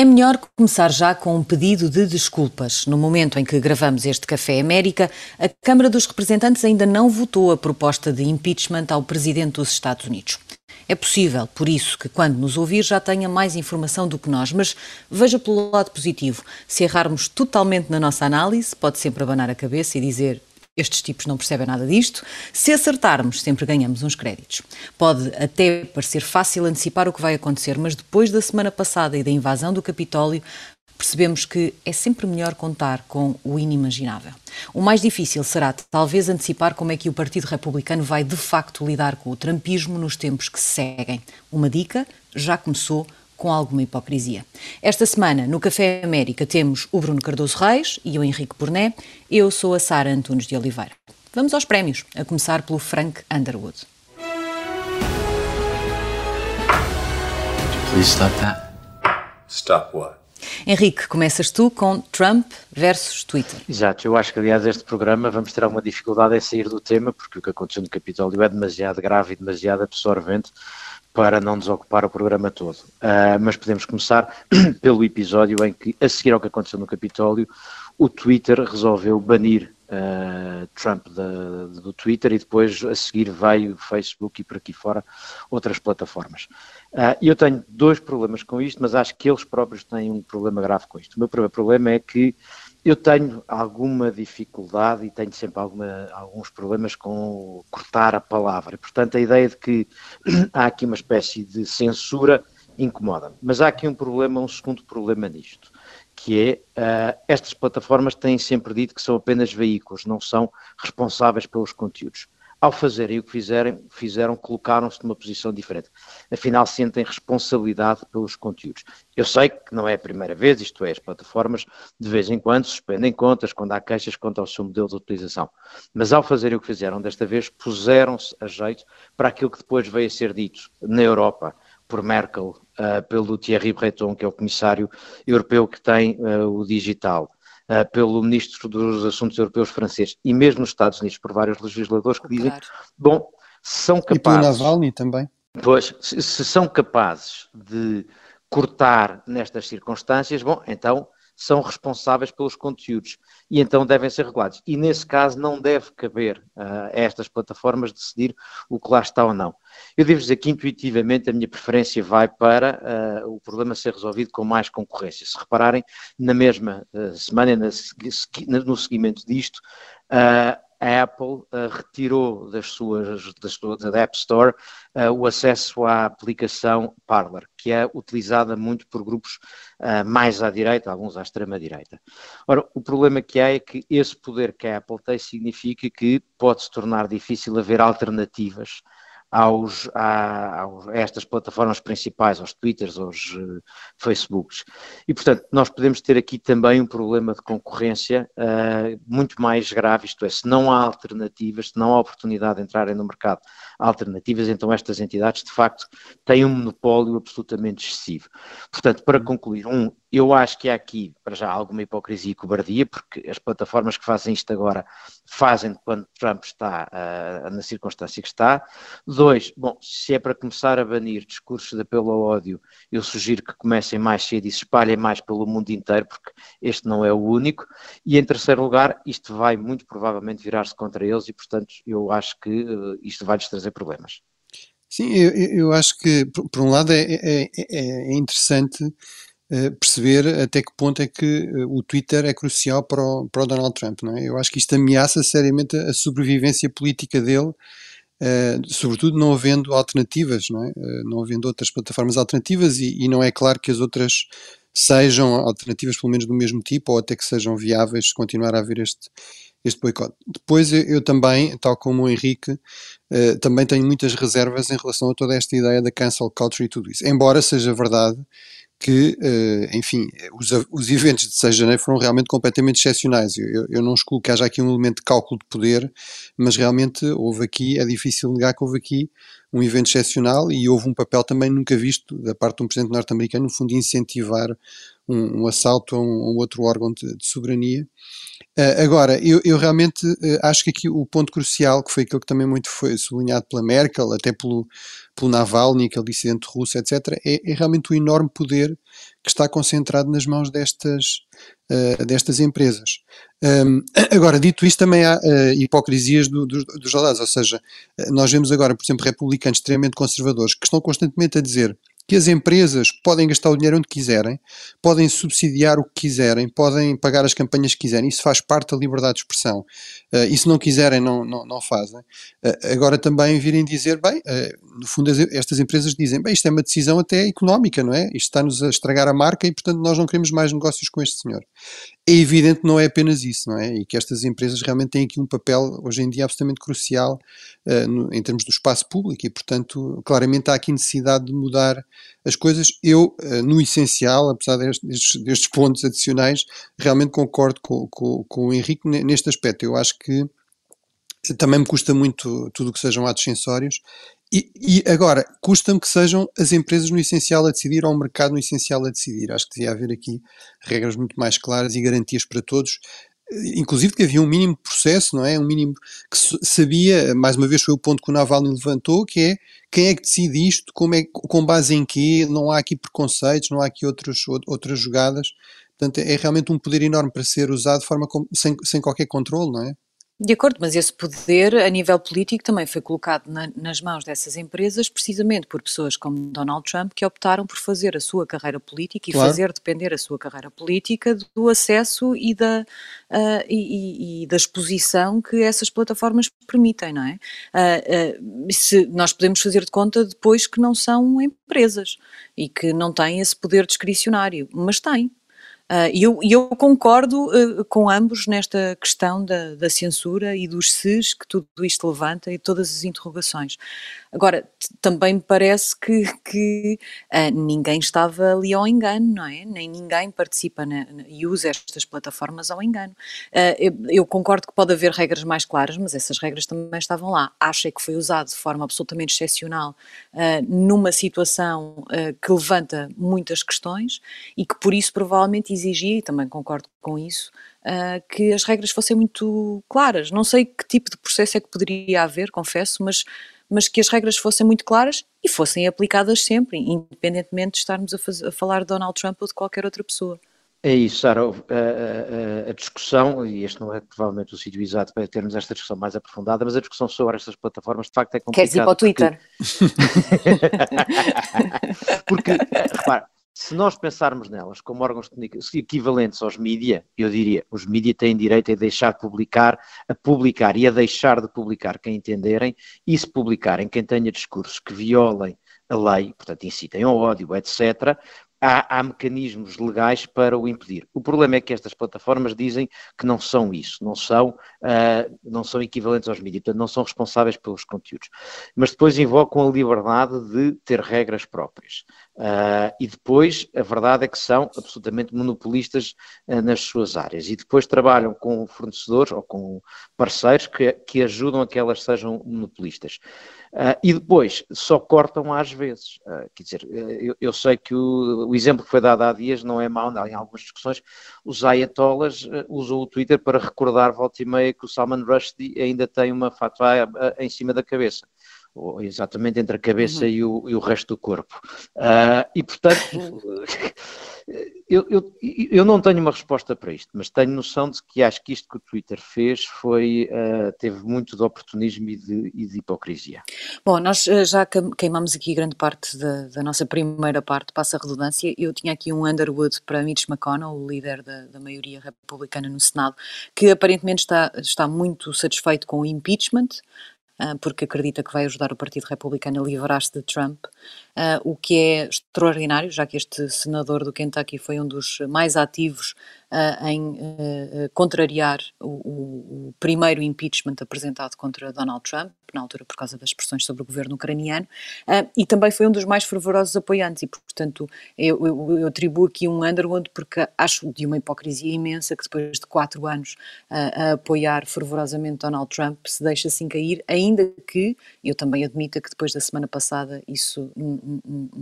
É melhor começar já com um pedido de desculpas. No momento em que gravamos este Café América, a Câmara dos Representantes ainda não votou a proposta de impeachment ao presidente dos Estados Unidos. É possível, por isso, que quando nos ouvir já tenha mais informação do que nós, mas veja pelo lado positivo. Se errarmos totalmente na nossa análise, pode sempre abanar a cabeça e dizer estes tipos não percebem nada disto. Se acertarmos, sempre ganhamos uns créditos. Pode até parecer fácil antecipar o que vai acontecer, mas depois da semana passada e da invasão do Capitólio, percebemos que é sempre melhor contar com o inimaginável. O mais difícil será talvez antecipar como é que o Partido Republicano vai de facto lidar com o trumpismo nos tempos que se seguem. Uma dica já começou com alguma hipocrisia. Esta semana, no Café América, temos o Bruno Cardoso Reis e o Henrique Burné. Eu sou a Sara Antunes de Oliveira. Vamos aos prémios, a começar pelo Frank Underwood. Please stop that. Stop what? Henrique, começas tu com Trump versus Twitter. Exato, eu acho que aliás este programa vamos ter alguma dificuldade em sair do tema, porque o que aconteceu no Capitólio é demasiado grave e demasiado absorvente para não desocupar o programa todo. Uh, mas podemos começar pelo episódio em que, a seguir ao que aconteceu no Capitólio, o Twitter resolveu banir uh, Trump do Twitter e depois a seguir veio o Facebook e por aqui fora outras plataformas. Uh, eu tenho dois problemas com isto, mas acho que eles próprios têm um problema grave com isto. O meu primeiro problema é que eu tenho alguma dificuldade e tenho sempre alguma, alguns problemas com cortar a palavra. Portanto, a ideia de que há aqui uma espécie de censura incomoda-me. Mas há aqui um problema, um segundo problema nisto, que é uh, estas plataformas têm sempre dito que são apenas veículos, não são responsáveis pelos conteúdos ao fazerem o que fizerem, fizeram, colocaram-se numa posição diferente. Afinal, sentem responsabilidade pelos conteúdos. Eu sei que não é a primeira vez, isto é, as plataformas de vez em quando suspendem contas quando há queixas quanto ao seu modelo de utilização. Mas ao fazerem o que fizeram desta vez, puseram-se a jeito para aquilo que depois veio a ser dito na Europa por Merkel, uh, pelo Thierry Breton, que é o comissário europeu que tem uh, o digital uh, pelo Ministro dos Assuntos Europeus francês e mesmo nos Estados Unidos por vários legisladores que dizem, claro. bom, são capazes... E pelo Navalny também. Pois, se, se são capazes de cortar nestas circunstâncias, bom, então são responsáveis pelos conteúdos e então devem ser regulados. E nesse caso não deve caber uh, a estas plataformas decidir o que lá está ou não. Eu devo dizer que intuitivamente a minha preferência vai para uh, o problema ser resolvido com mais concorrência. Se repararem, na mesma uh, semana, na, no seguimento disto, a Apple uh, retirou das suas, das suas da App Store uh, o acesso à aplicação Parler, que é utilizada muito por grupos uh, mais à direita, alguns à extrema-direita. Ora, o problema que há é que esse poder que a Apple tem significa que pode se tornar difícil haver alternativas aos, a, a, estas plataformas principais, aos Twitters, aos uh, Facebooks. E, portanto, nós podemos ter aqui também um problema de concorrência uh, muito mais grave, isto é, se não há alternativas, se não há oportunidade de entrarem no mercado alternativas, então estas entidades, de facto, têm um monopólio absolutamente excessivo. Portanto, para concluir, um, eu acho que há aqui, para já, alguma hipocrisia e cobardia, porque as plataformas que fazem isto agora fazem quando Trump está uh, na circunstância que está. Dois, bom, se é para começar a banir discursos de apelo ao ódio, eu sugiro que comecem mais cedo e se espalhem mais pelo mundo inteiro, porque este não é o único. E em terceiro lugar, isto vai muito provavelmente virar-se contra eles e, portanto, eu acho que uh, isto vai-lhes trazer problemas. Sim, eu, eu acho que, por um lado, é, é, é, é interessante perceber até que ponto é que uh, o Twitter é crucial para o, para o Donald Trump. Não é? Eu acho que isto ameaça seriamente a sobrevivência política dele, uh, sobretudo não havendo alternativas, não, é? não havendo outras plataformas alternativas e, e, não é claro que as outras sejam alternativas pelo menos do mesmo tipo ou até que sejam viáveis se continuar a haver este, este boicote. Depois eu, eu, também, tal como o Henrique, também tenho muitas reservas em relação a toda esta ideia da cancel culture e tudo isso. Embora seja verdade que, uh, enfim, os, os, eventos de 6 de janeiro foram realmente completamente excepcionais. Eu, eu, não excluo que haja aqui um elemento de cálculo de poder, mas realmente houve aqui, é difícil negar que houve aqui um evento excepcional e houve um papel também nunca visto da parte de um presidente norte-americano, no fundo, incentivar um, um assalto a um, um, outro órgão de, de soberania. Uh, agora, eu, eu realmente uh, acho que aqui o ponto crucial, que foi aquilo que também muito foi sublinhado pela Merkel, até pelo, pelo Navalny, aquele dissidente russo, etc., é, é realmente o enorme poder que está concentrado nas mãos destas, uh, destas empresas. Um, agora, dito isto, também há uh, hipocrisias do, do, dos lados, ou seja, nós vemos agora, por exemplo, republicanos extremamente conservadores que estão constantemente a dizer que as empresas podem gastar o dinheiro onde quiserem, podem subsidiar o que quiserem, podem pagar as campanhas que quiserem, isso faz parte da liberdade de expressão. Uh, e se não quiserem, não, não, não fazem. Uh, agora também virem dizer, bem, uh, no fundo estas empresas dizem, bem, isto é uma decisão até económica, não é? Isto está-nos a estragar a marca e, portanto, nós não queremos mais negócios com este senhor. É evidente que não é apenas isso, não é? E que estas empresas realmente têm aqui um papel, hoje em dia, absolutamente crucial no, em termos do espaço público e, portanto, claramente há aqui necessidade de mudar as coisas. Eu, uh, no essencial, apesar destes, destes, pontos adicionais, realmente concordo com, com, com o Henrique neste aspecto. Eu acho que também me custa muito tudo o que sejam atos sensórios. E, e agora, custa-me que sejam as empresas no essencial a decidir ou o mercado no essencial a decidir. Acho que devia haver aqui regras muito mais claras e garantias para todos inclusive que havia um mínimo processo, não é? Um mínimo que sabia, mais uma vez foi o ponto que o Navalny levantou, que é quem é que decide isto, como é, com base em quê, não há aqui preconceitos, não há aqui outros, outras jogadas. Portanto, é realmente um poder enorme para ser usado de forma sem, sem qualquer controle, não é? De acordo, mas esse poder a nível político também foi colocado na, nas mãos dessas empresas precisamente por pessoas como Donald Trump que optaram por fazer a sua carreira política e claro. fazer depender a sua carreira política do acesso e da, uh, e, e, da exposição que essas plataformas permitem, não é? Uh, uh, se nós podemos fazer de conta depois que não são empresas e que não têm esse poder discricionário, mas têm. Uh, e eu, eu, concordo uh, com ambos nesta questão da, da, censura e dos SES que tudo isto levanta e todas as interrogações. Agora, também me parece que, que uh, ninguém estava ali ao engano, não é? Nem ninguém participa na, e usa estas plataformas ao engano. Eu, eu, concordo que pode haver regras mais claras, mas essas regras também estavam lá. Acho que foi usado de forma absolutamente excepcional numa situação que levanta muitas questões e que por isso provavelmente exigia, e também concordo com isso, uh, que as regras fossem muito claras. Não sei que tipo de processo é que poderia haver, confesso, mas, mas que as regras fossem muito claras e fossem aplicadas sempre, independentemente de estarmos a, faz, a falar de Donald Trump ou de qualquer outra pessoa. É isso, Sara. A, a, a, discussão, e este não é provavelmente o sítio exato para termos esta discussão mais aprofundada, mas a discussão sobre estas plataformas de facto é complicada. Queres ir para o Twitter? Porque, porque repara, se nós pensarmos nelas como órgãos equivalentes aos mídia, eu diria, os mídia têm direito a deixar de publicar, a publicar e a deixar de publicar quem entenderem, e se publicarem quem tenha discursos que violem a lei, portanto incitem ao ódio, etc., há, há, mecanismos legais para o impedir. O problema é que estas plataformas dizem que não são isso, não são, uh, não são equivalentes aos mídias, portanto não são responsáveis pelos conteúdos. Mas depois invocam a liberdade de ter regras próprias. Uh, e depois, a verdade é que são absolutamente monopolistas uh, nas suas áreas. E depois trabalham com fornecedores ou com parceiros que, que ajudam a que elas sejam monopolistas. Uh, e depois só cortam às vezes. Quer dizer, eu, eu, sei que o, o, exemplo que foi dado há dias não é mau, em algumas discussões, os ayatollahs usam o Twitter para recordar volta e meia que o Salman Rushdie ainda tem uma fatwa em cima da cabeça. Ou exatamente entre a cabeça uhum. e, o, e, o, resto do corpo. e portanto, eu, eu, eu, não tenho uma resposta para isto, mas tenho noção de que acho que isto que o Twitter fez foi, uh, teve muito de oportunismo e de, e de hipocrisia. Bom, nós uh, já queimamos aqui grande parte da, da, nossa primeira parte, passa a redundância. Eu tinha aqui um Underwood para Mitch McConnell, o líder da, da maioria republicana no Senado, que aparentemente está, está muito satisfeito com o impeachment, ah, porque acredita que vai ajudar o Partido Republicano a livrar-se de Trump, uh, o que é extraordinário, já que este senador do Kentucky foi um dos mais ativos uh, em uh, contrariar o, o, primeiro impeachment apresentado contra Donald Trump, na altura por causa das pressões sobre o governo ucraniano, e também foi um dos mais fervorosos apoiantes, e portanto eu, eu, eu atribuo aqui um Underwood porque acho de uma hipocrisia imensa que depois de quatro anos a apoiar fervorosamente Donald Trump se deixa assim cair, ainda que eu também admita que depois da semana passada isso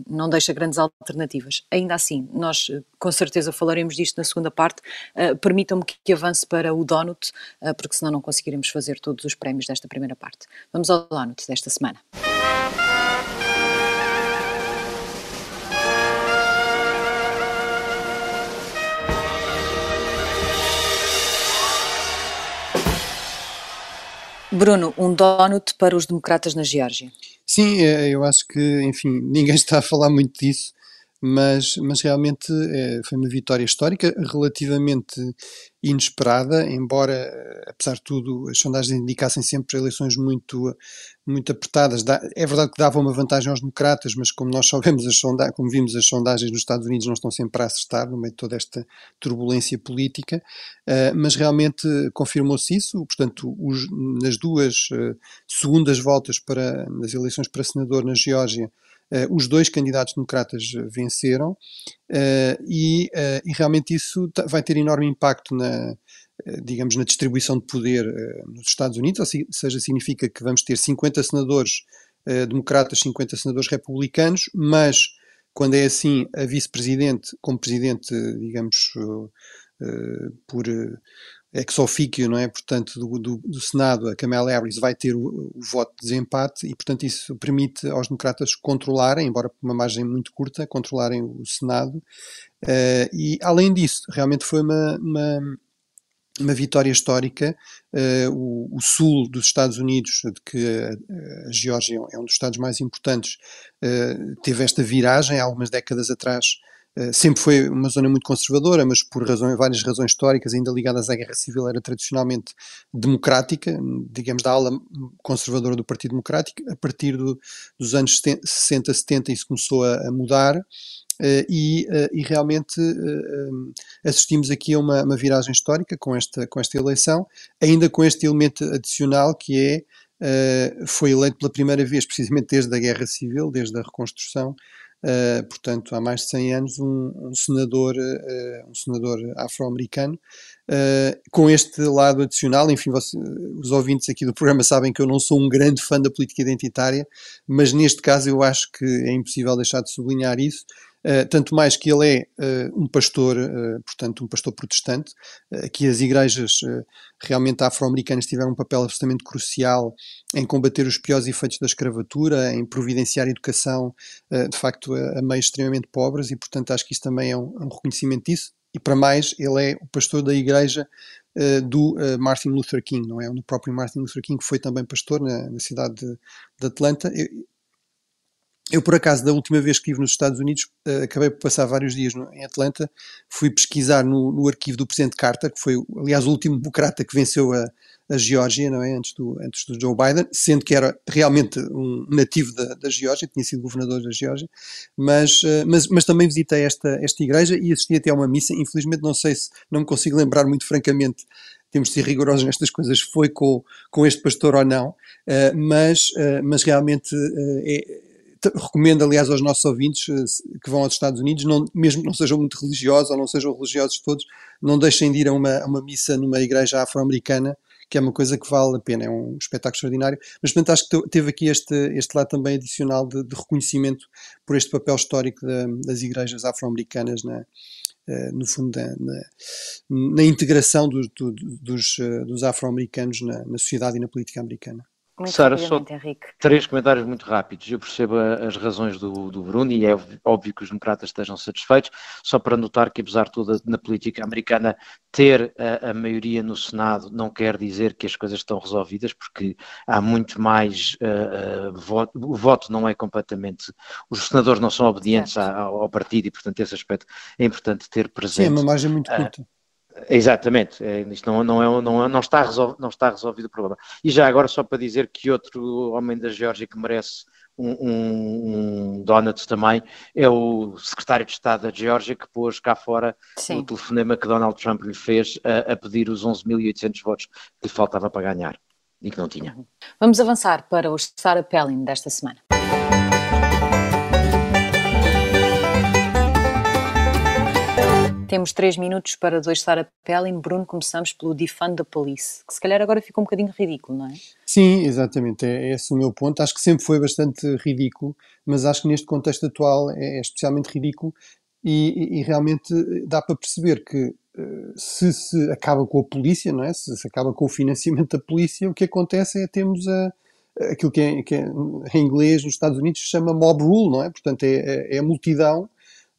não deixa grandes alternativas. Ainda assim, nós com certeza falaremos disto na segunda parte. Uh, Permitam-me que, que, avance para o Donut, uh, porque senão não conseguiremos fazer todos os prémios desta primeira parte. Vamos ao Donut desta semana. Bruno, um donut para os democratas na Geórgia. Sim, é, eu acho que, enfim, ninguém está a falar muito disso, mas, mas realmente é, foi uma vitória histórica, relativamente inesperada, embora, eh, apesar de tudo, as sondagens indicassem sempre eleições muito, muito apertadas. É verdade que dava uma vantagem aos democratas, mas como nós sabemos, as sondagens, como vimos, as sondagens nos Estados Unidos não estão sempre a acertar no meio de toda esta turbulência política, uh, mas realmente confirmou-se isso. Portanto, os, nas duas uh, segundas voltas para, nas eleições para senador na Geórgia, os dois candidatos democratas venceram uh, e, e, realmente isso vai ter enorme impacto na, digamos, na distribuição de poder nos Estados Unidos, ou seja, significa que vamos ter 50 senadores democratas, 50 senadores republicanos, mas quando é assim, a vice-presidente, como presidente, digamos, por ex officio, não é? Portanto, do, do, do, Senado, a Kamala Harris vai ter o, o, voto de desempate e, portanto, isso permite aos democratas controlarem, embora por uma margem muito curta, controlarem o Senado. Uh, e, além disso, realmente foi uma, uma, uma vitória histórica. Uh, o, o, sul dos Estados Unidos, de que a, a Geórgia é um dos estados mais importantes, uh, teve esta viragem há algumas décadas atrás sempre foi uma zona muito conservadora, mas por razões, várias razões históricas, ainda ligadas à Guerra Civil, era tradicionalmente democrática, digamos, da ala conservadora do Partido Democrático. A partir do, dos anos 60, 70, isso começou a, a mudar. Uh, e, uh, e, realmente uh, assistimos aqui a uma, uma, viragem histórica com esta, com esta eleição, ainda com este elemento adicional que é foi eleito pela primeira vez, precisamente desde a Guerra Civil, desde a reconstrução, Uh, portanto, há mais de 100 anos, um, um senador, uh, um senador afro-americano, uh, com este lado adicional. Enfim, você, os ouvintes aqui do programa sabem que eu não sou um grande fã da política identitária, mas neste caso eu acho que é impossível deixar de sublinhar isso. Uh, tanto mais que ele é uh, um pastor, uh, portanto, um pastor protestante, que as igrejas realmente afro-americanas tiveram um papel absolutamente crucial em combater os piores efeitos da escravatura, em providenciar educação, de facto, a, meios extremamente pobres, e portanto acho que isso também é um, um reconhecimento disso. E para mais, ele é o pastor da igreja do Martin Luther King, não é? O próprio Martin Luther King foi também pastor na, na cidade de, de Atlanta. Eu, eu, por acaso, da última vez que estive nos Estados Unidos, uh, acabei por passar vários dias no, em Atlanta, fui pesquisar no, no, arquivo do Presidente Carter, que foi, aliás, o último democrata que venceu a, a Geórgia, não é? Antes do, antes do Joe Biden, sendo que era realmente um nativo da, da Geórgia, tinha sido governador da Geórgia, mas, uh, mas, mas também visitei esta, esta igreja e assisti até a uma missa. Infelizmente, não sei se, não me consigo lembrar muito francamente temos de ser rigorosos nestas coisas, foi com, com este pastor ou não, uh, mas, uh, mas realmente é, recomendo, aliás, aos nossos ouvintes eh, que vão aos Estados Unidos, não, mesmo que não sejam muito religiosos ou não sejam religiosos todos, não deixem de ir a uma, a uma missa numa igreja afro-americana, que é uma coisa que vale a pena, é um espetáculo extraordinário. Mas, portanto, acho que teve aqui este, este lado também adicional de, de reconhecimento por este papel histórico da, das igrejas afro-americanas na, Uh, no fundo, na, na integração do, do, dos, uh, dos afro-americanos na, na sociedade e na política americana. Muito Sara, só Henrique. três comentários muito rápidos. Eu percebo as razões do, do Bruno e é óbvio que os democratas estejam satisfeitos, só para notar que, apesar de tudo, na política americana, ter a, a, maioria no Senado não quer dizer que as coisas estão resolvidas, porque há muito mais uh, uh, voto. O voto não é completamente. Os senadores não são obedientes ao, ao, partido e, portanto, esse aspecto é importante ter presente. Sim, é uma margem muito curta. Uh, Exatamente, é, isto não, não, é, não, é, não, está resolvido, não está resolvido o problema. E já agora, só para dizer que outro homem da Geórgia que merece um, um, um donut também é o secretário de Estado da Geórgia que pôs cá fora Sim. o telefonema que Donald Trump lhe fez a, a pedir os 11.800 votos que lhe faltava para ganhar e que não tinha. Vamos avançar para o Sarah Pelling desta semana. Temos três minutos para dois estar a pele. Bruno, começamos pelo Defund the Police, que se calhar agora fica um bocadinho ridículo, não é? Sim, exatamente. É, é esse o meu ponto. Acho que sempre foi bastante ridículo, mas acho que neste contexto atual é, é especialmente ridículo e, e, e, realmente dá para perceber que eh, se se acaba com a polícia, não é? Se se acaba com o financiamento da polícia, o que acontece é temos a, aquilo que, é, que é, em inglês nos Estados Unidos se chama mob rule, não é? Portanto, é, é, é a multidão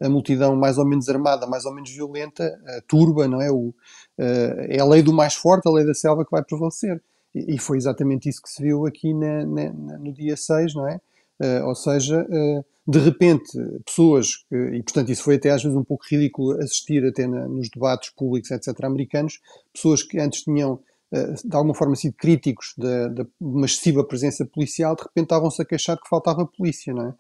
a multidão mais ou menos armada, mais ou menos violenta, turba, não é? O, é a lei do mais forte, a lei da selva que vai prevalecer. E, foi exatamente isso que se viu aqui na, na, no dia 6, não é? Uh, ou seja, uh, de repente, pessoas, e portanto isso foi até às vezes um pouco ridículo assistir até na, nos debates públicos, etc., americanos, pessoas que antes tinham de alguma forma sido críticos de uma excessiva presença policial, de repente estavam-se a queixar que faltava polícia, não é?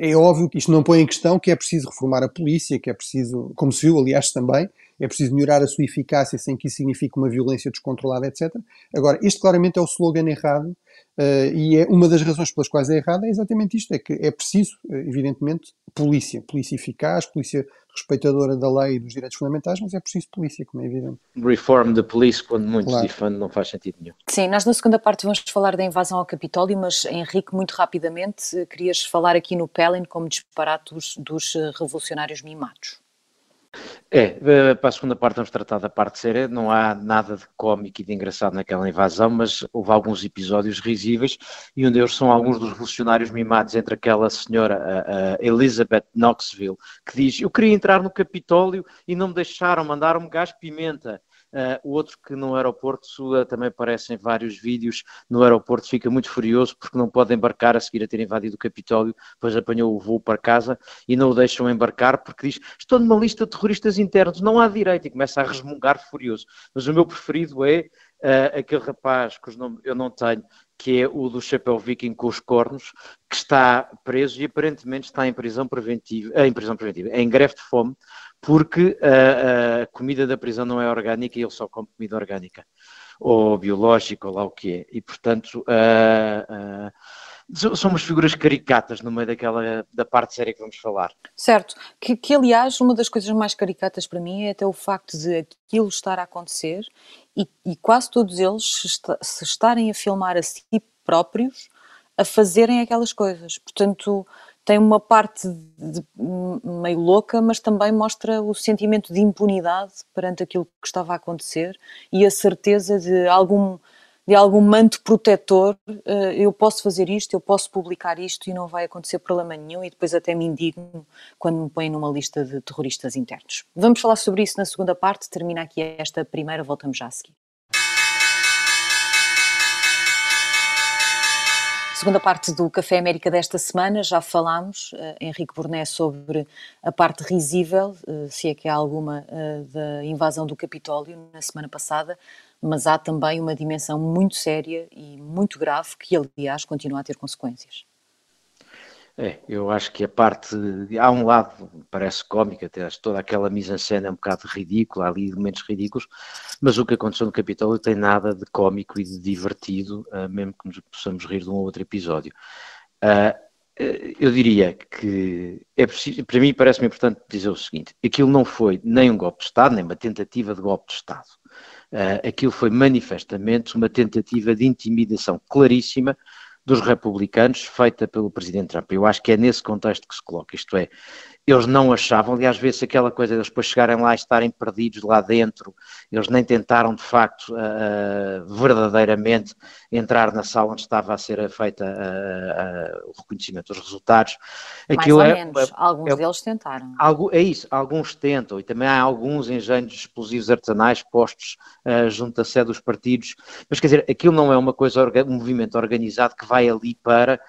É óbvio que isto não põe em questão que é preciso reformar a polícia, que é preciso, como se viu, aliás, também, é preciso melhorar a sua eficácia sem que isso signifique uma violência descontrolada, etc. Agora, este claramente é o slogan errado uh, e é uma das razões pelas quais é errado é exatamente isto, é que é preciso, evidentemente, polícia, polícia eficaz, polícia respeitadora da lei e dos direitos fundamentais, mas é preciso polícia, como é evidente. Reform the police, quando muitos claro. não faz sentido nenhum. Sim, nós na segunda parte vamos falar da invasão ao Capitólio, mas Henrique, muito rapidamente, querias falar aqui no Pelin como disparate dos, dos eh, revolucionários mimados. É, eh, para a segunda parte vamos tratar da parte séria, não há nada de cómico e de engraçado naquela invasão, mas houve alguns episódios risíveis e um deles são alguns dos revolucionários mimados entre aquela senhora a, a Elizabeth Knoxville, que diz, eu queria entrar no Capitólio e não me deixaram, mandaram-me gás pimenta. Uh, o outro que no aeroporto também aparece em vários vídeos, no aeroporto fica muito furioso porque não pode embarcar a seguir a ter invadido o Capitólio, depois apanhou o voo para casa e não o deixam embarcar porque diz, estou numa lista de terroristas internos, não há direito, e começa a resmungar furioso. Mas o meu preferido é uh, aquele rapaz, cujo nome eu não tenho, que é o do chapéu viking com os cornos, que está preso e aparentemente está em prisão preventiva, em prisão preventiva, em greve de fome, porque a, a, comida da prisão não é orgânica e ele só come comida orgânica, ou biológica, ou lá o que é. E, portanto, umas figuras caricatas no meio daquela, da parte séria que vamos falar. Certo, que, que aliás, uma das coisas mais caricatas para mim é até o facto de aquilo estar a acontecer e, e quase todos eles se estarem a filmar a si próprios a fazerem aquelas coisas. Portanto, tem uma parte de, meio louca, mas também mostra o sentimento de impunidade perante aquilo que estava a acontecer e a certeza de algum de algum manto protetor, eh, eu posso fazer isto, eu posso publicar isto e não vai acontecer problema nenhum e depois até me indigno quando me põem numa lista de terroristas internos. Vamos falar sobre isso na segunda parte, termina aqui esta primeira, voltamos já a seguir. Segunda parte do Café América desta semana, já falámos, uh, Henrique Burné, sobre a parte risível, uh, se é que há alguma, uh, da invasão do Capitólio na semana passada, mas há também uma dimensão muito séria e muito grave que, aliás, continua a ter consequências. É, eu acho que a parte. Há um lado, parece cómico, até toda aquela mise-en-scène é um bocado ridícula, há ali elementos ridículos, mas o que aconteceu no Capitólio tem nada de cómico e de divertido, uh, mesmo que nos possamos rir de um ou outro episódio. Uh, eu diria que é preciso, para mim parece-me importante dizer o seguinte: aquilo não foi nem um golpe de Estado, nem uma tentativa de golpe de Estado. Uh, aquilo foi manifestamente uma tentativa de intimidação claríssima dos republicanos feita pelo presidente Trump. Eu acho que é nesse contexto que se coloca, isto é, eles não achavam, aliás, vezes aquela coisa de eles depois chegarem lá e estarem perdidos lá dentro, eles nem tentaram de facto uh, verdadeiramente entrar na sala onde estava a ser feita uh, uh, o reconhecimento dos resultados. Aquilo Mais ou é, menos, é, alguns é, deles tentaram. Algo, é isso, alguns tentam, e também há alguns engenhos explosivos artesanais postos junto à sede dos partidos, mas quer dizer, aquilo não é uma coisa, um movimento organizado que vai ali para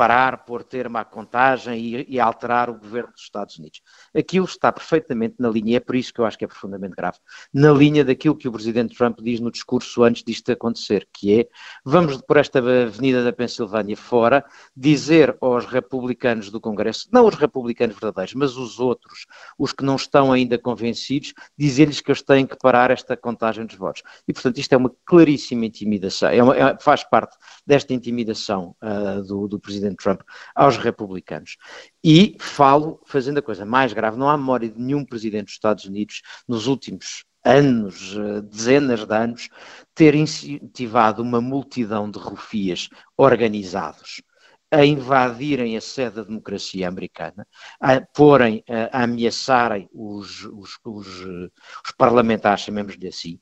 parar, pôr termo à contagem e, e, alterar o governo dos Estados Unidos. Aquilo está perfeitamente na linha, é por isso que eu acho que é profundamente grave, na linha daquilo que o Presidente Trump diz no discurso antes disto acontecer, que é, vamos por esta avenida da Pensilvânia fora, dizer aos republicanos do Congresso, não os republicanos verdadeiros, mas os outros, os que não estão ainda convencidos, dizer-lhes que eles têm que parar esta contagem dos votos. E, portanto, isto é uma claríssima intimidação, é uma, é, faz parte desta intimidação uh, do, do Presidente Presidente Trump aos republicanos. E falo fazendo a coisa mais grave, não há memória de nenhum Presidente dos Estados Unidos nos últimos anos, eh, dezenas de anos, ter incentivado uma multidão de rufias organizados a invadirem a sede da democracia americana, a porem, a, a ameaçarem os, os, os, os parlamentares, chamemos-lhe assim,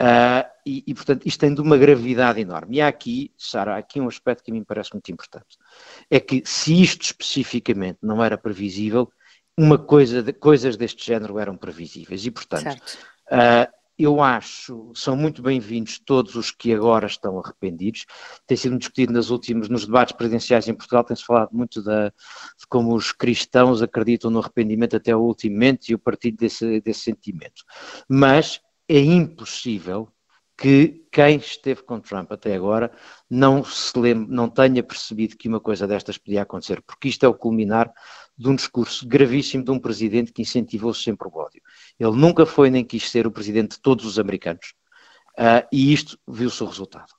uh, e, e, portanto, isto tem de uma gravidade enorme. E há aqui, Sara, há aqui um aspecto que me parece muito importante. É que se isto especificamente não era previsível, uma coisa de, coisas deste género eram previsíveis. E, portanto, uh, eu acho, são muito bem-vindos todos os que agora estão arrependidos. Tem sido discutido nos últimos, nos debates presidenciais em Portugal, tem-se falado muito da, de como os cristãos acreditam no arrependimento até o último momento e o partido desse, desse sentimento. Mas é impossível que quem esteve com Trump até agora não se lembre, não tenha percebido que uma coisa destas podia acontecer, porque isto é o culminar de um discurso gravíssimo de um presidente que incentivou sempre o ódio. Ele nunca foi nem quis ser o presidente de todos os americanos. Uh, e isto viu-se o resultado.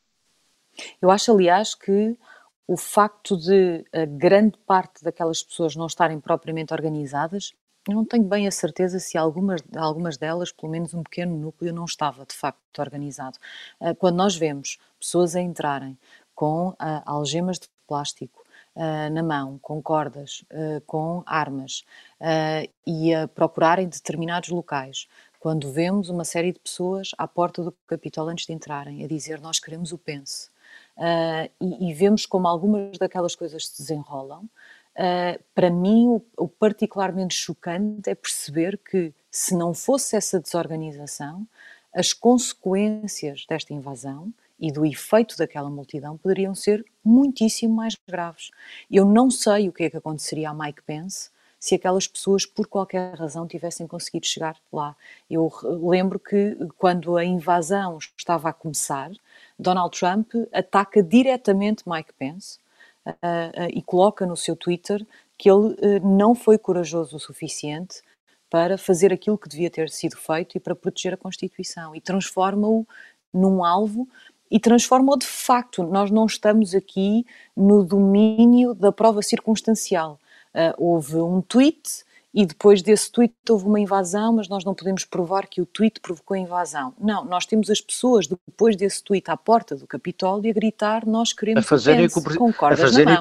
Eu acho, aliás, que o facto de a grande parte daquelas pessoas não estarem propriamente organizadas, eu não tenho bem a certeza se algumas, algumas delas, pelo menos um pequeno núcleo, não estava de facto organizado. Uh, quando nós vemos pessoas a entrarem com uh, algemas de plástico, uh, na mão, com cordas, com armas e a procurarem determinados locais. Quando vemos uma série de pessoas à porta do Capitólio antes de entrarem a dizer nós queremos o pense e, e, vemos como algumas daquelas coisas se desenrolam, para mim o, o particularmente chocante é perceber que se não fosse essa desorganização, as consequências desta invasão e do efeito daquela multidão poderiam ser muitíssimo mais graves. Eu não sei o que é que aconteceria a Mike Pence se aquelas pessoas, por qualquer razão, tivessem conseguido chegar lá. Eu lembro que quando a invasão estava a começar, Donald Trump ataca diretamente Mike Pence uh, e coloca no seu Twitter que ele uh, não foi corajoso o suficiente para fazer aquilo que devia ter sido feito e para proteger a Constituição e transforma-o num alvo e transforma-o de facto. Nós não estamos aqui no domínio da prova circunstancial. Houve um tweet e depois desse tweet houve uma invasão, mas nós não podemos provar que o tweet provocou a invasão. Não, nós temos as pessoas depois desse tweet à porta do Capitólio a gritar nós queremos a fazerem que o, a fazerem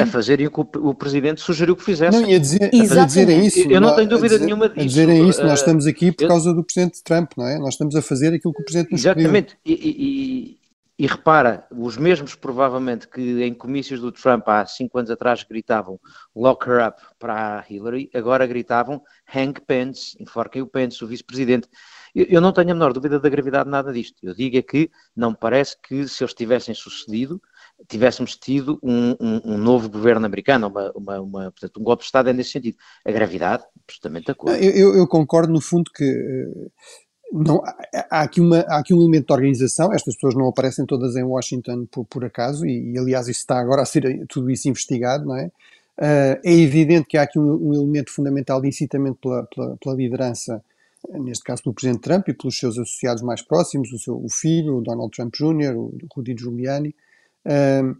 a fazerem o que o, Presidente sugeriu que fizessem. Não, ia dizer, a dizerem isso. Eu não tenho dúvida dizer, nenhuma disso. A dizerem isso, nós estamos aqui por causa do Presidente Trump, não é? Nós estamos a fazer aquilo que o Presidente nos Exatamente. E, e repara, os mesmos provavelmente que em comícios do Trump há cinco anos atrás gritavam lock her up para a Hillary, agora gritavam hang Pence, enforquem o Pence, o vice-presidente. Eu, eu, não tenho a menor dúvida da gravidade de nada disto. Eu digo é que não me parece que se eles tivessem sucedido, tivéssemos tido um, um, um novo governo americano, uma, uma, uma, portanto, um golpe de Estado é nesse sentido. A gravidade, absolutamente de acordo. Eu, eu, concordo no fundo que uh, não, há, aqui uma, há aqui um elemento de organização, estas pessoas não aparecem todas em Washington por, por acaso, e, e, aliás isso está agora a ser tudo isso investigado, não é? Uh, é evidente que há aqui um, um elemento fundamental de incitamento pela, pela, pela, liderança, neste caso pelo Presidente Trump e pelos seus associados mais próximos, o, seu, o filho, o Donald Trump Jr., o Rudy Giuliani, uh,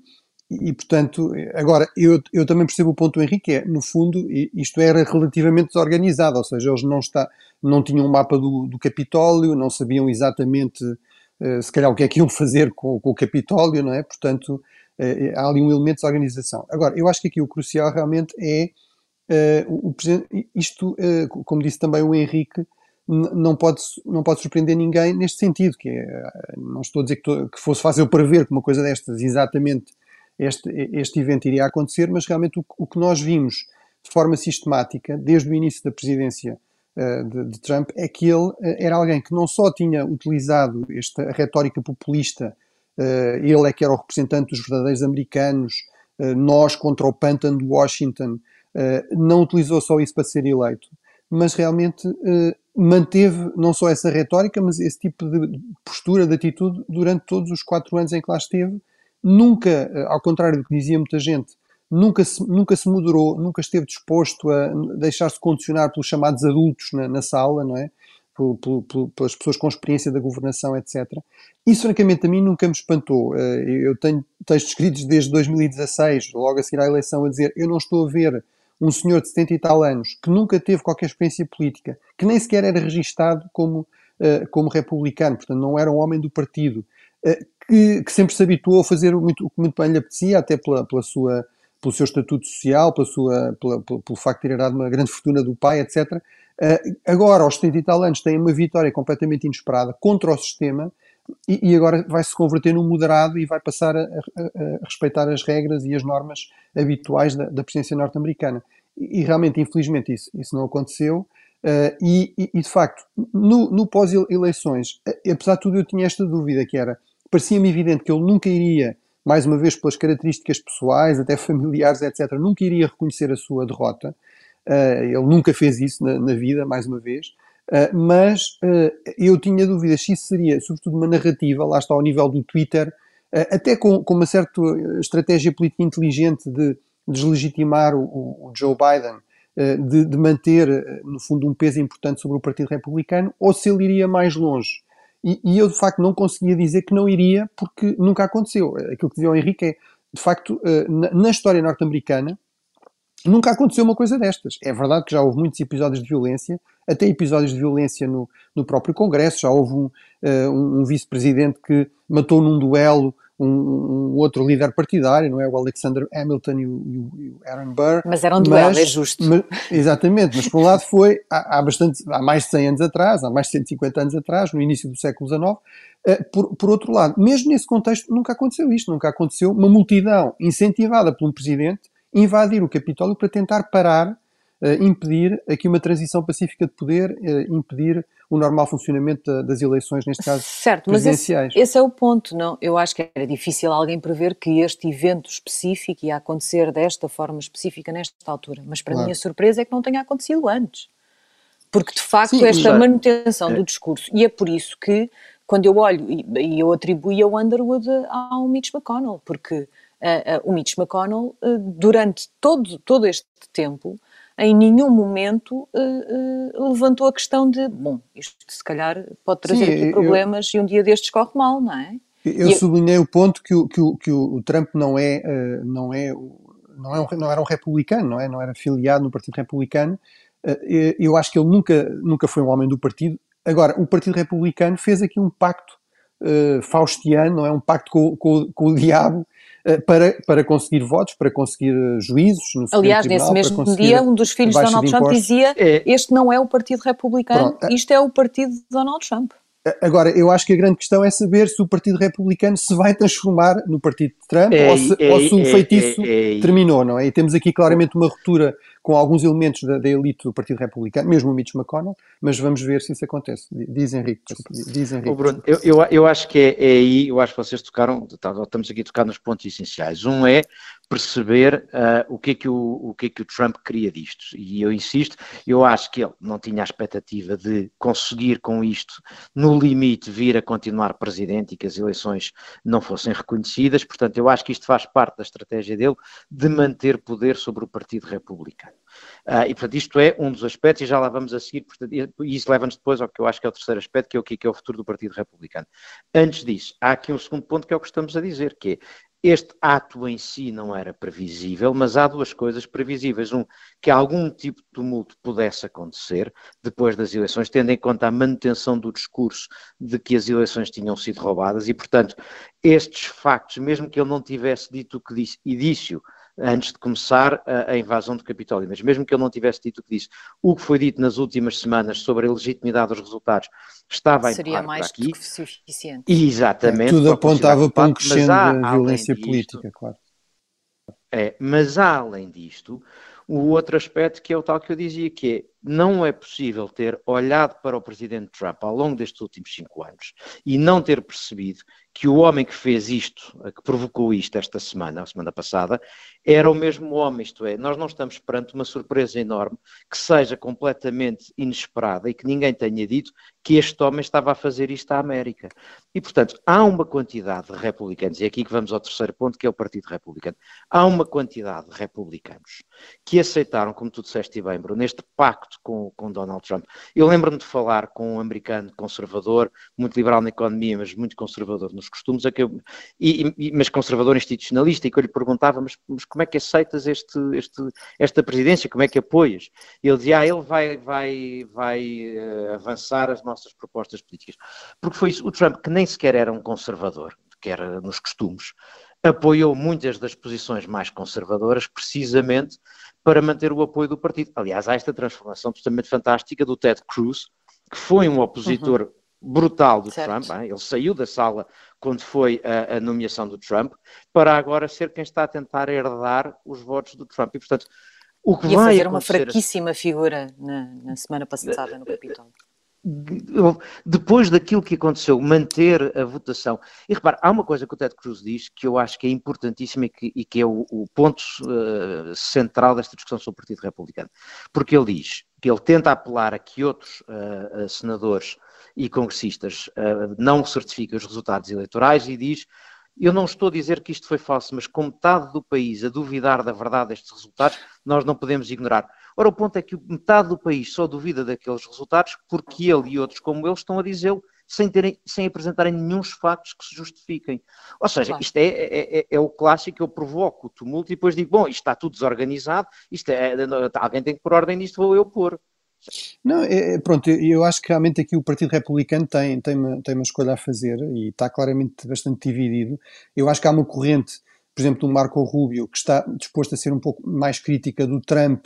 e, portanto, agora, eu, eu também percebo o ponto do Henrique, é, no fundo, isto era relativamente desorganizado, ou seja, eles não, está, não tinham um mapa do, do Capitólio, não sabiam exatamente, uh, se calhar, o que é que iam fazer com, com o Capitólio, não é? Portanto, uh, há ali um elemento de desorganização. Agora, eu acho que aqui o crucial realmente é, uh, o, isto, como disse também o Henrique, não pode, não pode surpreender ninguém neste sentido, que é, não estou a dizer que, que fosse fácil prever que uma coisa destas exatamente este, este evento iria acontecer, mas realmente o, o, que nós vimos de forma sistemática, desde o início da presidência uh, de, de, Trump, é que ele uh, era alguém que não só tinha utilizado esta retórica populista, uh, ele é que era o representante dos verdadeiros americanos, nós contra o pântano de Washington, não utilizou só isso para ser eleito, mas realmente manteve não só essa retórica, mas esse tipo de postura, de atitude, durante todos os quatro anos em que lá esteve, nunca, eh, ao contrário do que dizia muita gente, nunca se, nunca se moderou, nunca esteve disposto a deixar-se condicionar pelos chamados adultos na, na, sala, não é? pelas pessoas com experiência da governação, etc. Isso, francamente, a mim nunca me espantou. Eu tenho textos escritos desde 2016, logo a seguir à eleição, a dizer eu não estou a ver um senhor de 70 e tal anos que nunca teve qualquer experiência política, que nem sequer era registado como, como republicano, portanto não era um homem do partido, que, que sempre se habituou a fazer muito, o que muito bem lhe apetecia, até pela, pela sua pelo seu estatuto social, pela sua, pela, pelo, pelo facto de ter herdado uma grande fortuna do pai, etc. Uh, eh, agora, aos 70 e tal anos, tem uma vitória completamente inesperada contra o sistema e, e agora vai se converter num moderado e vai passar a, a, a respeitar as regras e as normas habituais da, da presidência norte-americana. E, e, realmente, infelizmente, isso, isso não aconteceu. Uh, e, e, de facto, no, no pós-eleições, apesar de tudo, eu tinha esta dúvida que era, parecia-me evidente que ele nunca iria mais uma vez pelas características pessoais, até familiares, etc., nunca iria reconhecer a sua derrota. Uh, ele nunca fez isso na, na vida, mais uma vez. Uh, mas uh, eu tinha dúvidas se isso seria, sobretudo, uma narrativa, lá está ao nível do Twitter, até com, com, uma certa estratégia política inteligente de deslegitimar o, o Joe Biden, de, de, manter, no fundo, um peso importante sobre o Partido Republicano, ou se ele iria mais longe e, e, eu, de facto, não conseguia dizer que não iria porque nunca aconteceu. Aquilo que dizia o Henrique é, de facto, eh, na, na história norte-americana, nunca aconteceu uma coisa destas. É verdade que já houve muitos episódios de violência, até episódios de violência no, no próprio Congresso. Já houve um, uh, um, um vice-presidente que matou num duelo um, um, outro líder partidário, não é? O Alexander Hamilton e o, e o Aaron Burr. Mas era um duelo, é justo. Mas, exatamente, mas por um lado foi há, há, bastante, há mais de 100 anos atrás, há mais de 150 anos atrás, no início do século XIX. Eh, por, por outro lado, mesmo nesse contexto, nunca aconteceu isto, nunca aconteceu uma multidão incentivada por um presidente invadir o Capitólio para tentar parar, impedir aqui uma transição pacífica de poder, impedir o normal funcionamento das eleições, neste caso certo, presidenciais. Mas esse, esse, é o ponto, não? Eu acho que era difícil alguém prever que este evento específico ia acontecer desta forma específica nesta altura. Mas para claro. mim a surpresa é que não tenha acontecido antes. Porque de facto Sim, esta manutenção é. do discurso, e é por isso que quando eu olho, e eu atribuí ao Underwood ao Mitch McConnell, porque uh, uh, o Mitch McConnell, uh, durante todo, todo este tempo, em nenhum momento uh, uh, levantou a questão de, bom, isto se calhar pode trazer Sim, aqui problemas eu, e um dia destes corre mal, não é? Eu sublinhei o ponto que o, que o, que o Trump não é, uh, não é, não, é um, não era um republicano, não é? Não era filiado no Partido Republicano. eu acho que ele nunca, nunca foi um homem do partido. Agora, o Partido Republicano fez aqui um pacto faustiano, não é? Um pacto com, com, com o diabo para, para conseguir votos, para conseguir eh, juízos no Aliás, nesse mesmo dia, um dos filhos de Donald Trump dizia: é. Este não é o Partido Republicano, Pronto. isto é o Partido de Donald Trump. Agora, eu acho que a grande questão é saber se o Partido Republicano se vai transformar no Partido de Trump é, ou, se, é, ou, se, o é, feitiço terminou, não é? E temos aqui claramente uma ruptura com alguns elementos da, da, elite do Partido Republicano, mesmo o Mitch McConnell, mas vamos ver se isso acontece. Diz Henrique. Diz Henrique. Bruno, eu, eu, eu, acho que é, é, aí, eu acho que vocês tocaram, tá, estamos aqui a tocar nos pontos essenciais. Um é perceber uh, o, que é que o, o que é que o Trump queria disto. E eu insisto, eu acho que ele não tinha a expectativa de conseguir com isto, no limite, vir a continuar presidente e que as eleições não fossem reconhecidas. Portanto, eu acho que isto faz parte da estratégia dele de manter poder sobre o Partido Republicano. Uh, e, portanto, isto é um dos aspectos, e já lá vamos a seguir, portanto, e isso leva-nos depois ao que eu acho que é o terceiro aspecto, que é o que é o futuro do Partido Republicano. Antes disso, há aqui um segundo ponto que é o que estamos a dizer, que é este ato em si não era previsível, mas há duas coisas previsíveis. Um, que algum tipo de tumulto pudesse acontecer depois das eleições, tendo em conta a manutenção do discurso de que as eleições tinham sido roubadas, e, portanto, estes factos, mesmo que ele não tivesse dito o que disse, idício antes de começar a, a, invasão do Capitólio. Mas mesmo que ele não tivesse dito o que disse, o que foi dito nas últimas semanas sobre a legitimidade dos resultados estava Seria mais aqui. do que suficiente. Exatamente. Tudo apontava para um crescendo da violência disto, política, claro. É, mas há, além disto, o outro aspecto que é o tal que eu dizia, que é não é possível ter olhado para o presidente Trump ao longo destes últimos cinco anos e não ter percebido que o homem que fez isto, que provocou isto esta semana, a semana passada, era o mesmo homem, isto é, nós não estamos perante uma surpresa enorme que seja completamente inesperada e que ninguém tenha dito que este homem estava a fazer isto à América. E, portanto, há uma quantidade de republicanos, e é aqui que vamos ao terceiro ponto, que é o Partido Republicano, há uma quantidade de republicanos que aceitaram, como tu disseste bem, Bruno, neste pacto com, com Donald Trump. Eu lembro-me de falar com um americano conservador, muito liberal na economia, mas muito conservador nos costumes, eu, e, e, mas conservador institucionalista, e que eu lhe perguntava, mas, mas como é que aceitas este, este, esta presidência, como é que apoias? E ele dizia, ah, ele vai, vai, vai uh, avançar as nossas propostas políticas. Porque foi isso, o Trump, que nem sequer era um conservador, que era nos costumes, apoiou muitas das posições mais conservadoras, precisamente para manter o apoio do partido. Aliás, há esta transformação absolutamente fantástica do Ted Cruz, que foi um opositor uhum. Brutal do certo. Trump, hein? ele saiu da sala quando foi a, a, nomeação do Trump, para agora ser quem está a tentar herdar os votos do Trump. E, portanto, o que Ia vai fazer uma fraquíssima figura na, na semana passada no Capitólio depois daquilo que aconteceu, manter a votação. E repare, há uma coisa que o Ted Cruz diz que eu acho que é importantíssima e que, e que é o, o ponto uh, central desta discussão sobre o Partido Republicano. Porque ele diz que ele tenta apelar a que outros uh, senadores e congressistas uh, não certifiquem os resultados eleitorais e diz eu não estou a dizer que isto foi falso, mas com metade do país a duvidar da verdade destes resultados, nós não podemos ignorar. Ora, o ponto é que metade do país só duvida daqueles resultados porque ele e outros como ele estão a dizê-lo sem, terem, sem apresentarem nenhum factos que se justifiquem. Ou seja, isto é, é, é, é, o clássico, eu provoco o tumulto e depois digo, bom, isto está tudo desorganizado, isto é, alguém tem que pôr ordem nisto, vou eu pôr. Não, é, é pronto, eu acho que realmente aqui o Partido Republicano tem, tem, uma, tem uma escolha a fazer e está claramente bastante dividido. Eu acho que há uma corrente, por exemplo, do Marco Rubio, que está disposto a ser um pouco mais crítica do Trump,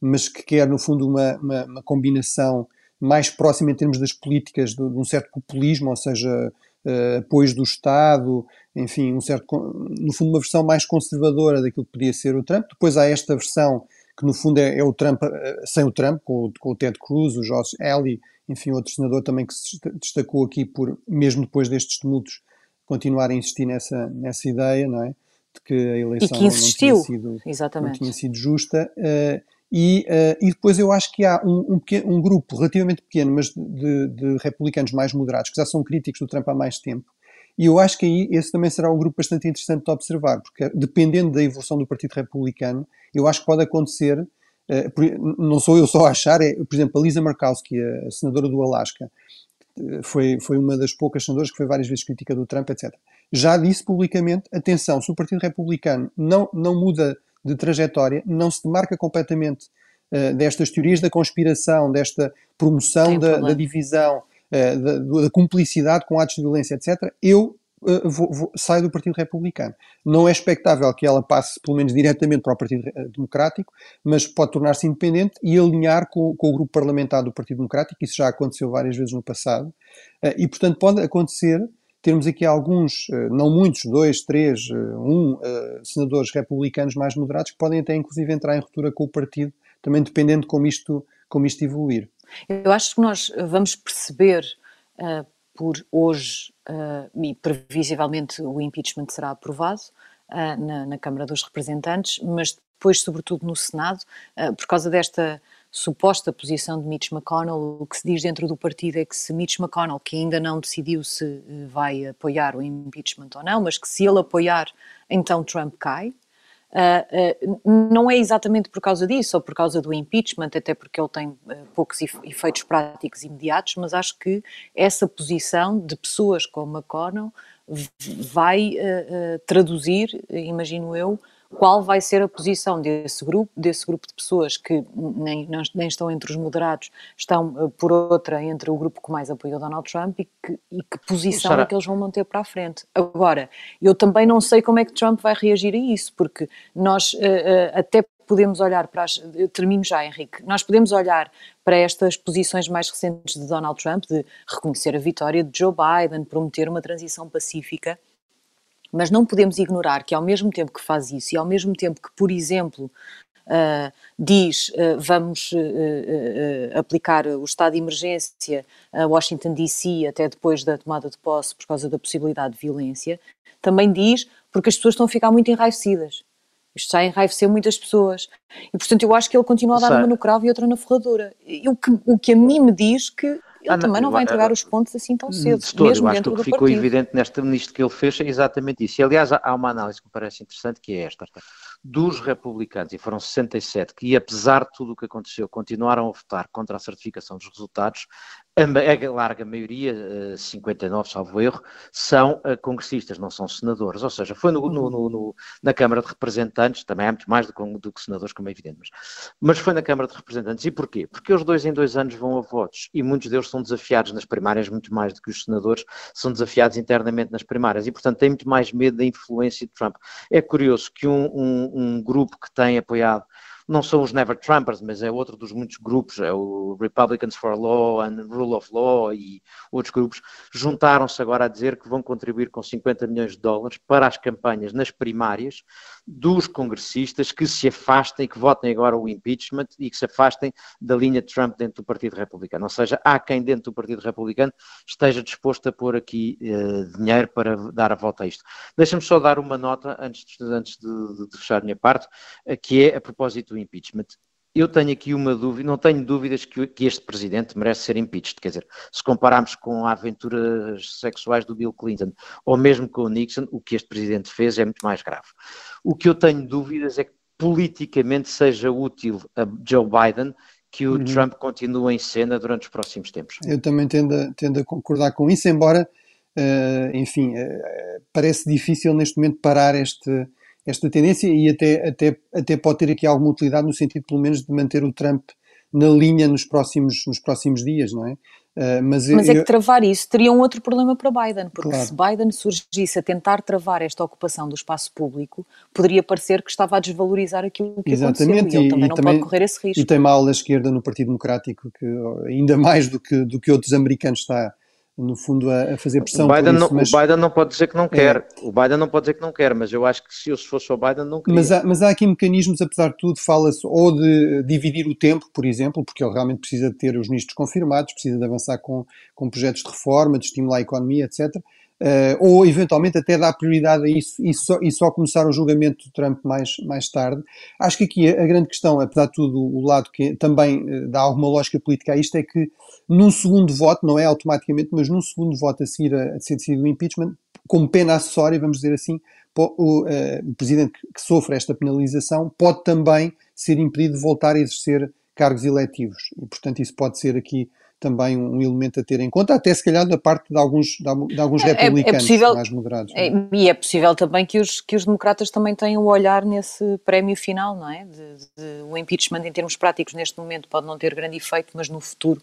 mas que quer, no fundo, uma, uma, uma combinação mais próxima em termos das políticas de, de um certo populismo, ou seja, uh, apoios do Estado, enfim, um certo, no fundo, uma versão mais conservadora daquilo que podia ser o Trump. Depois há esta versão que, no fundo, é, é o Trump uh, sem o Trump, com, com, o Ted Cruz, o Josh Hawley, enfim, outro senador também que se destacou aqui por, mesmo depois destes tumultos, continuar a insistir nessa, nessa ideia, não é? De que a eleição não tinha, sido, não tinha sido justa. Uh, e, uh, e depois eu acho que há um, um, pequeno, um grupo relativamente pequeno, mas de, de, republicanos mais moderados, que já são críticos do Trump há mais tempo. E eu acho que aí esse também será um grupo bastante interessante de observar, porque dependendo da evolução do Partido Republicano, eu acho que pode acontecer, uh, não sou eu só a achar, é, por exemplo, a Lisa Murkowski, a senadora do Alasca, foi, foi uma das poucas senadoras que foi várias vezes crítica do Trump, etc. Já disse publicamente, atenção, se o Partido Republicano não, não muda de trajetória não se demarca completamente uh, destas teorias da conspiração, desta promoção da, da, divisão, uh, da, da, cumplicidade com atos de violência, etc., eu uh, vou, vou, saio do Partido Republicano. Não é expectável que ela passe, pelo menos diretamente, para o Partido Democrático, mas pode tornar-se independente e alinhar com, com, o grupo parlamentar do Partido Democrático, isso já aconteceu várias vezes no passado, e, portanto, pode acontecer termos aqui alguns, eh, não muitos, dois, três, eh, um, eh, senadores republicanos mais moderados que podem até inclusive entrar em ruptura com o partido, também dependendo de como isto, como isto evoluir. Eu acho que nós vamos perceber uh, por hoje, uh, e previsivelmente o impeachment será aprovado uh, na, na, Câmara dos Representantes, mas depois, sobretudo no Senado, por causa desta suposta posição de Mitch McConnell, o que se diz dentro do partido é que se Mitch McConnell, que ainda não decidiu se eh, vai apoiar o impeachment ou não, mas que se ele apoiar, então Trump cai. Uh, não é exatamente por causa disso ou por causa do impeachment, até porque ele tem uh, poucos efeitos práticos imediatos, mas acho que essa posição de pessoas como McConnell vai traduzir, imagino eu, qual vai ser a posição desse grupo, desse grupo de pessoas que nem, nem estão entre os moderados, estão eh, por outra entre o grupo que mais apoiou Donald Trump e que, e que posição é que eles vão manter para a frente. Agora, eu também não sei como é que Trump vai reagir a isso, porque nós uh, uh, até podemos olhar para as. Eu termino já, Henrique. Nós podemos olhar para estas posições mais recentes de Donald Trump, de reconhecer a vitória de Joe Biden, prometer uma transição pacífica mas não podemos ignorar que, ao mesmo tempo que faz isso e ao mesmo tempo que, por exemplo, uh, diz uh, vamos uh, aplicar o estado de emergência a Washington DC até depois da tomada de posse por causa da possibilidade de violência, também diz porque as pessoas estão a ficar muito enraivecidas. Isto já enraiveceu muitas pessoas. E, portanto, eu acho que ele continua a dar uma no cravo e outra na ferradura. E o que, o que a mim me diz que Ele ah, também não, vai entregar os pontos assim tão cedo, todo, mesmo eu acho que o que ficou partido. evidente nesta, nisto que ele fez é exatamente isso. E, aliás, há uma análise que me parece interessante, que é esta. Dos republicanos, e foram 67, que apesar de tudo o que aconteceu, continuaram a votar contra a certificação dos resultados, a larga maioria, 59, eh, salvo erro, são eh, congressistas, não são senadores. Ou seja, foi no, no, no, na Câmara de Representantes, também há muito mais do, do, que senadores, como é evidente, mas, mas foi na Câmara de Representantes. E porquê? Porque os dois em dois anos vão a votos e muitos deles são desafiados nas primárias, muito mais do que os senadores, são desafiados internamente nas primárias e, portanto, têm muito mais medo da influência de Trump. É curioso que um, um, um grupo que tem apoiado não são os Never Trumpers, mas é outro dos muitos grupos, é o Republicans for Law and Rule of Law e outros grupos, juntaram-se agora a dizer que vão contribuir com 50 milhões de dólares para as campanhas nas primárias dos congressistas que se afastem, que votem agora o impeachment e que se afastem da linha de Trump dentro do Partido Republicano. Ou seja, há quem dentro do Partido Republicano esteja disposto a pôr aqui eh, dinheiro para dar a volta a isto. Deixa-me só dar uma nota antes de, antes de, de fechar a minha parte, eh, que é a propósito do impeachment. Eu tenho aqui uma dúvida, não tenho dúvidas que, que, este presidente merece ser impeached. Quer dizer, se compararmos com aventuras sexuais do Bill Clinton ou mesmo com o Nixon, o que este presidente fez é muito mais grave. O que eu tenho dúvidas é que politicamente seja útil a Joe Biden que o uhum. Trump continue em cena durante os próximos tempos. Eu também tendo a, tendo a concordar com isso, embora, uh, enfim, uh, parece difícil neste momento parar este esta tendência e até, até, até pode ter aqui alguma utilidade no sentido, pelo menos, de manter o Trump na linha nos próximos, nos próximos dias, não é? Uh, mas, mas eu, é que travar isso teria um outro problema para Biden, porque claro. se Biden surgisse a tentar travar esta ocupação do espaço público, poderia parecer que estava a desvalorizar aquilo que Exatamente, aconteceu, e ele também e não também, pode correr esse risco. E tem mal a esquerda no Partido Democrático, que ainda mais do que, do que outros americanos está no fundo, a, a fazer pressão. O Biden, isso, não, mas... o Biden não pode dizer que não quer. É. O Biden não pode dizer que não quer, mas eu acho que se eu se fosse o Biden não queria. Mas há, mas há aqui mecanismos, apesar de tudo, fala-se ou de dividir o tempo, por exemplo, porque ele realmente precisa de ter os ministros confirmados, precisa de avançar com, com projetos de reforma, de estimular a economia, etc. Uh, ou eventualmente até dar prioridade a isso e só, e só começar o julgamento do Trump mais, mais tarde. Acho que aqui a, grande questão, apesar de tudo, o lado que também uh, dá alguma lógica política a isto é que num segundo voto, não é automaticamente, mas num segundo voto a seguir a, a ser decidido o impeachment, como pena acessória, vamos dizer assim, o, uh, o presidente que, que sofre esta penalização pode também ser impedido de voltar a exercer cargos eletivos. E, portanto, isso pode ser aqui também um elemento a ter em conta, até se calhar da parte de alguns, de alguns republicanos é, é possível, mais moderados. É, e é possível também que os, que os democratas também tenham o olhar nesse prémio final, não é? De, de, o impeachment, em termos práticos, neste momento pode não ter grande efeito, mas no futuro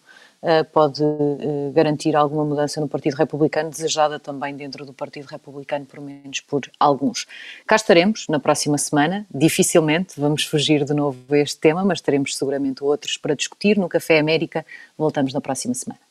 pode uh, garantir alguma mudança no Partido Republicano, desejada também dentro do Partido Republicano, por menos por alguns. Cá estaremos na próxima semana, dificilmente vamos fugir de novo a este tema, mas teremos seguramente outros para discutir no Café América. Voltamos na próxima semana.